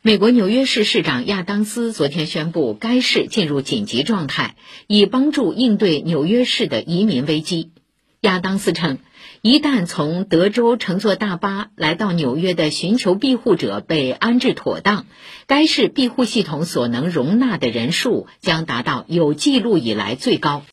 美国纽约市市长亚当斯昨天宣布该市进入紧急状态以帮助应对纽约市的移民危机。亚当斯称一旦从德州乘坐大巴来到纽约的寻求庇护者被安置妥当该市庇护系统所能容纳的人数将达到有记录以来最高。